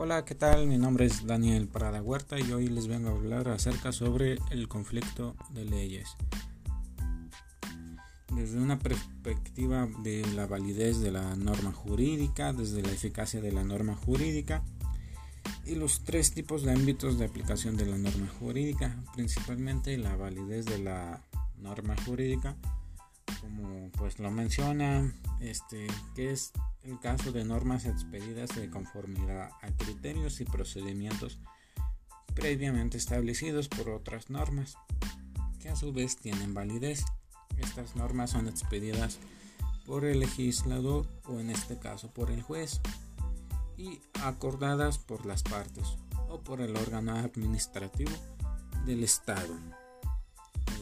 Hola, ¿qué tal? Mi nombre es Daniel Parada Huerta y hoy les vengo a hablar acerca sobre el conflicto de leyes. Desde una perspectiva de la validez de la norma jurídica, desde la eficacia de la norma jurídica y los tres tipos de ámbitos de aplicación de la norma jurídica, principalmente la validez de la norma jurídica, como pues lo menciona, este, que es el caso de normas expedidas de conformidad a criterios y procedimientos previamente establecidos por otras normas, que a su vez tienen validez. Estas normas son expedidas por el legislador o en este caso por el juez y acordadas por las partes o por el órgano administrativo del Estado.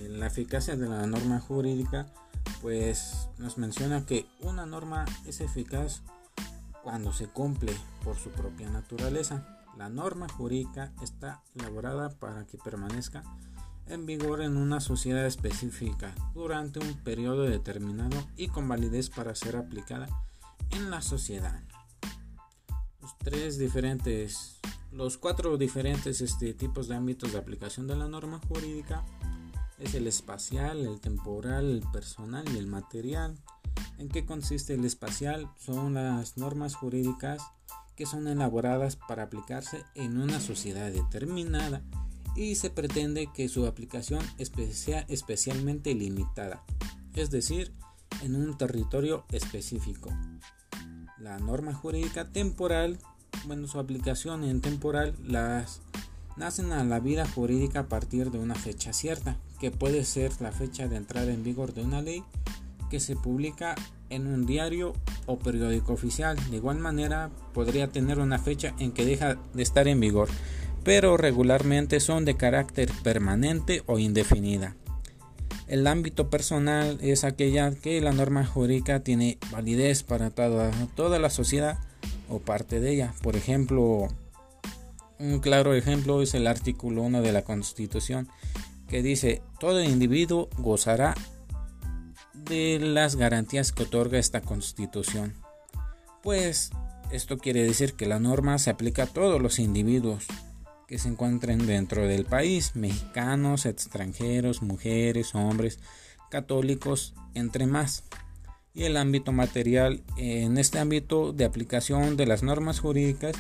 Eh, la eficacia de la norma jurídica pues nos menciona que una norma es eficaz cuando se cumple por su propia naturaleza. La norma jurídica está elaborada para que permanezca en vigor en una sociedad específica durante un periodo determinado y con validez para ser aplicada en la sociedad. Los tres diferentes, los cuatro diferentes este, tipos de ámbitos de aplicación de la norma jurídica es el espacial, el temporal, el personal y el material. ¿En qué consiste el espacial? Son las normas jurídicas que son elaboradas para aplicarse en una sociedad determinada y se pretende que su aplicación sea especialmente limitada, es decir, en un territorio específico. La norma jurídica temporal, bueno, su aplicación en temporal las nacen a la vida jurídica a partir de una fecha cierta, que puede ser la fecha de entrada en vigor de una ley que se publica en un diario o periódico oficial. De igual manera, podría tener una fecha en que deja de estar en vigor, pero regularmente son de carácter permanente o indefinida. El ámbito personal es aquella que la norma jurídica tiene validez para toda, toda la sociedad o parte de ella. Por ejemplo, un claro ejemplo es el artículo 1 de la Constitución que dice, todo individuo gozará de las garantías que otorga esta Constitución. Pues esto quiere decir que la norma se aplica a todos los individuos que se encuentren dentro del país, mexicanos, extranjeros, mujeres, hombres, católicos, entre más. Y el ámbito material, en este ámbito de aplicación de las normas jurídicas,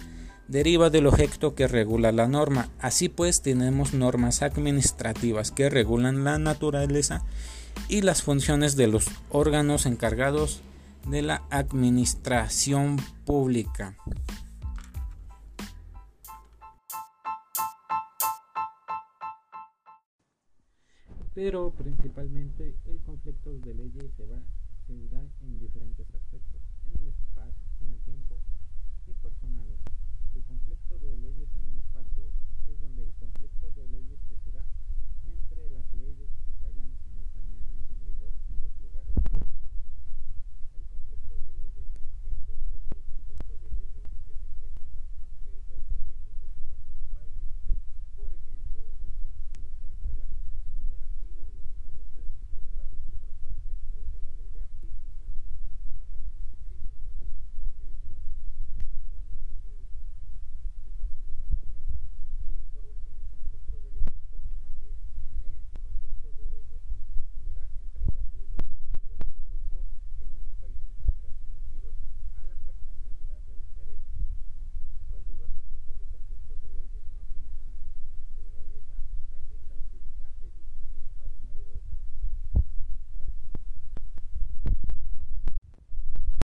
deriva del objeto que regula la norma. Así pues, tenemos normas administrativas que regulan la naturaleza y las funciones de los órganos encargados de la administración pública. Pero principalmente